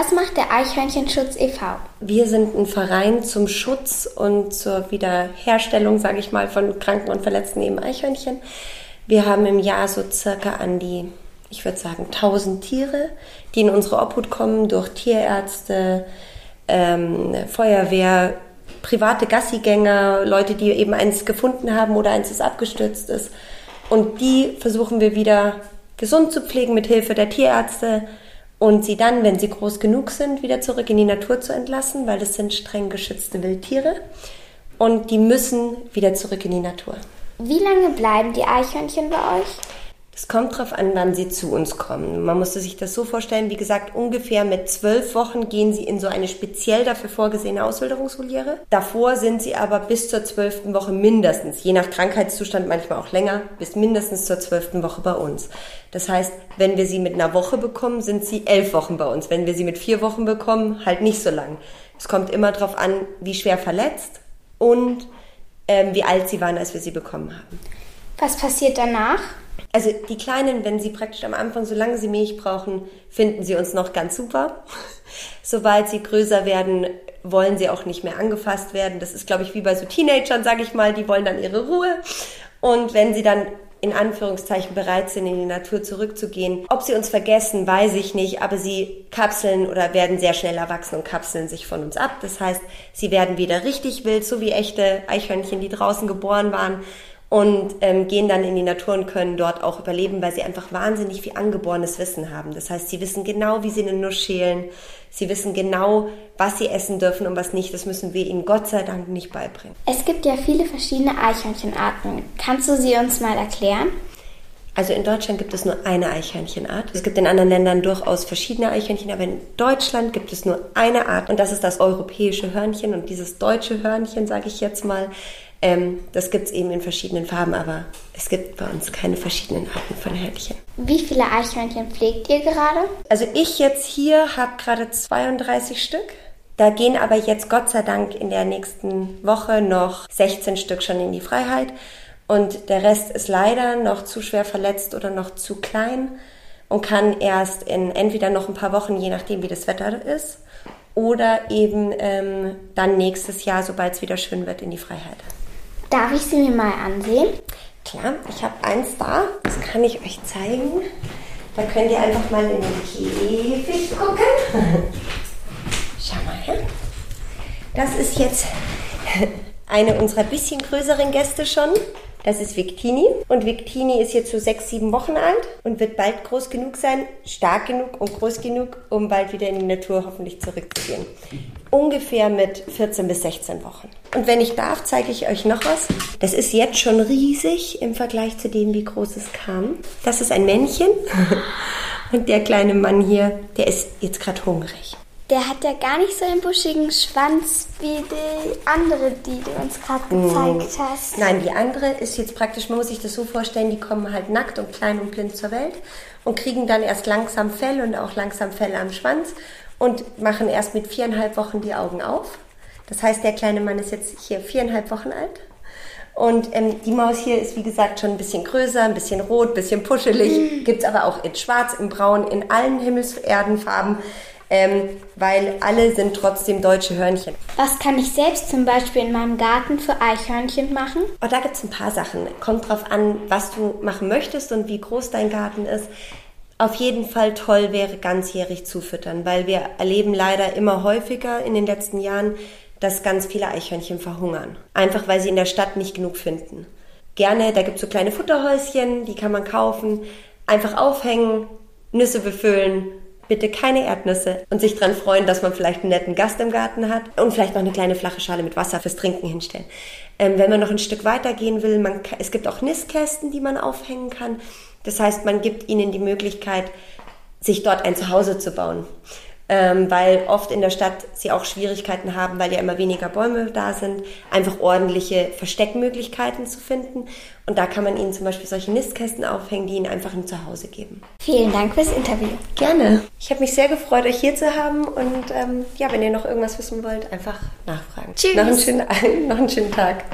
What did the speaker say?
Was macht der Eichhörnchenschutz e.V.? Wir sind ein Verein zum Schutz und zur Wiederherstellung, sage ich mal, von kranken und verletzten eben Eichhörnchen. Wir haben im Jahr so circa an die, ich würde sagen, 1000 Tiere, die in unsere Obhut kommen durch Tierärzte, ähm, Feuerwehr, private Gassigänger, Leute, die eben eins gefunden haben oder eins ist abgestürzt ist. Und die versuchen wir wieder gesund zu pflegen mit Hilfe der Tierärzte und sie dann, wenn sie groß genug sind, wieder zurück in die Natur zu entlassen, weil das sind streng geschützte Wildtiere und die müssen wieder zurück in die Natur. Wie lange bleiben die Eichhörnchen bei euch? Es kommt darauf an, wann sie zu uns kommen. Man musste sich das so vorstellen, wie gesagt, ungefähr mit zwölf Wochen gehen sie in so eine speziell dafür vorgesehene Auswilderungsvoliere. Davor sind sie aber bis zur zwölften Woche mindestens, je nach Krankheitszustand manchmal auch länger, bis mindestens zur zwölften Woche bei uns. Das heißt, wenn wir sie mit einer Woche bekommen, sind sie elf Wochen bei uns. Wenn wir sie mit vier Wochen bekommen, halt nicht so lang. Es kommt immer darauf an, wie schwer verletzt und ähm, wie alt sie waren, als wir sie bekommen haben. Was passiert danach? Also die Kleinen, wenn sie praktisch am Anfang, solange sie Milch brauchen, finden sie uns noch ganz super. Sobald sie größer werden, wollen sie auch nicht mehr angefasst werden. Das ist, glaube ich, wie bei so Teenagern, sage ich mal, die wollen dann ihre Ruhe. Und wenn sie dann in Anführungszeichen bereit sind, in die Natur zurückzugehen. Ob sie uns vergessen, weiß ich nicht, aber sie kapseln oder werden sehr schnell erwachsen und kapseln sich von uns ab. Das heißt, sie werden wieder richtig wild, so wie echte Eichhörnchen, die draußen geboren waren und ähm, gehen dann in die Natur und können dort auch überleben, weil sie einfach wahnsinnig viel angeborenes Wissen haben. Das heißt, sie wissen genau, wie sie eine Nuss schälen. Sie wissen genau, was sie essen dürfen und was nicht. Das müssen wir ihnen Gott sei Dank nicht beibringen. Es gibt ja viele verschiedene Eichhörnchenarten. Kannst du sie uns mal erklären? Also in Deutschland gibt es nur eine Eichhörnchenart. Es gibt in anderen Ländern durchaus verschiedene Eichhörnchen, aber in Deutschland gibt es nur eine Art und das ist das europäische Hörnchen und dieses deutsche Hörnchen, sage ich jetzt mal, ähm, das gibt es eben in verschiedenen Farben, aber es gibt bei uns keine verschiedenen Arten von Hörnchen. Wie viele Eichhörnchen pflegt ihr gerade? Also ich jetzt hier habe gerade 32 Stück. Da gehen aber jetzt Gott sei Dank in der nächsten Woche noch 16 Stück schon in die Freiheit. Und der Rest ist leider noch zu schwer verletzt oder noch zu klein und kann erst in entweder noch ein paar Wochen, je nachdem wie das Wetter ist, oder eben ähm, dann nächstes Jahr, sobald es wieder schön wird, in die Freiheit. Darf ich sie mir mal ansehen? Klar, ich habe eins da, das kann ich euch zeigen. Da könnt ihr einfach mal in den Käfig gucken. Schau mal her. Das ist jetzt eine unserer bisschen größeren Gäste schon. Das ist Victini. Und Victini ist jetzt so sechs, sieben Wochen alt und wird bald groß genug sein, stark genug und groß genug, um bald wieder in die Natur hoffentlich zurückzugehen. Ungefähr mit 14 bis 16 Wochen. Und wenn ich darf, zeige ich euch noch was. Das ist jetzt schon riesig im Vergleich zu dem, wie groß es kam. Das ist ein Männchen. Und der kleine Mann hier, der ist jetzt gerade hungrig der hat ja gar nicht so einen buschigen Schwanz wie die andere, die du uns gerade mhm. gezeigt hast. Nein, die andere ist jetzt praktisch, man muss sich das so vorstellen, die kommen halt nackt und klein und blind zur Welt und kriegen dann erst langsam Fell und auch langsam Fell am Schwanz und machen erst mit viereinhalb Wochen die Augen auf. Das heißt, der kleine Mann ist jetzt hier viereinhalb Wochen alt. Und ähm, die Maus hier ist, wie gesagt, schon ein bisschen größer, ein bisschen rot, ein bisschen puschelig. Mhm. Gibt es aber auch in schwarz, in braun, in allen Himmelserdenfarben ähm, weil alle sind trotzdem deutsche Hörnchen. Was kann ich selbst zum Beispiel in meinem Garten für Eichhörnchen machen? Oh, da gibt es ein paar Sachen. Kommt drauf an, was du machen möchtest und wie groß dein Garten ist. Auf jeden Fall toll wäre ganzjährig zu füttern, weil wir erleben leider immer häufiger in den letzten Jahren, dass ganz viele Eichhörnchen verhungern. Einfach weil sie in der Stadt nicht genug finden. Gerne, da gibt es so kleine Futterhäuschen, die kann man kaufen, einfach aufhängen, Nüsse befüllen bitte keine Erdnüsse und sich dran freuen, dass man vielleicht einen netten Gast im Garten hat und vielleicht noch eine kleine flache Schale mit Wasser fürs Trinken hinstellen. Ähm, wenn man noch ein Stück weiter gehen will, man, es gibt auch Nistkästen, die man aufhängen kann. Das heißt, man gibt ihnen die Möglichkeit, sich dort ein Zuhause zu bauen ähm, weil oft in der Stadt sie auch Schwierigkeiten haben, weil ja immer weniger Bäume da sind, einfach ordentliche Versteckmöglichkeiten zu finden. Und da kann man ihnen zum Beispiel solche Nistkästen aufhängen, die ihnen einfach ein Zuhause geben. Vielen Dank fürs Interview. Gerne. Ich habe mich sehr gefreut, euch hier zu haben. Und ähm, ja, wenn ihr noch irgendwas wissen wollt, einfach nachfragen. Tschüss. Noch einen schönen, noch einen schönen Tag.